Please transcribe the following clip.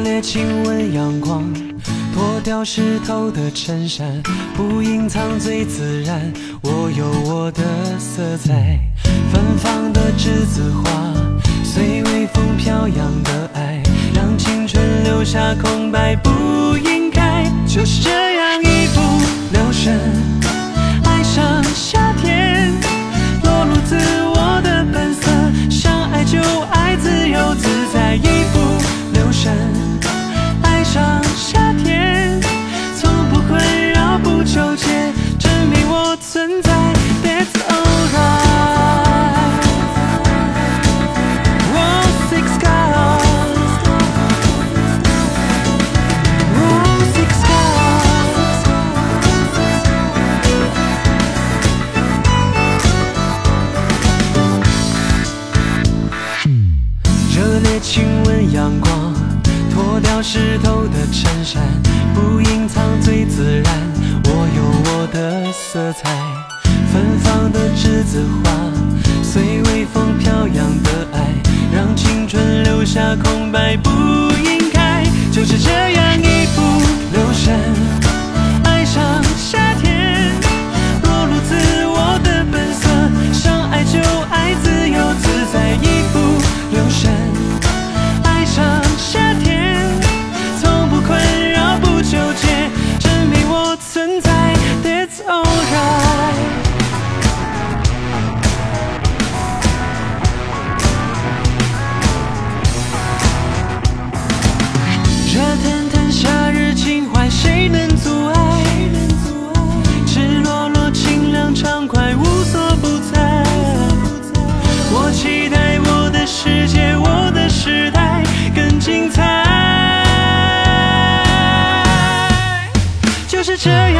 烈亲吻阳光，脱掉湿透的衬衫，不隐藏最自然。我有我的色彩，芬芳的栀子花，随微风飘扬的爱，让青春留下空白，不应该就是这样一不留神，热烈亲吻阳光，脱掉湿透的衬衫，不隐藏最自然。我有我的色彩，这一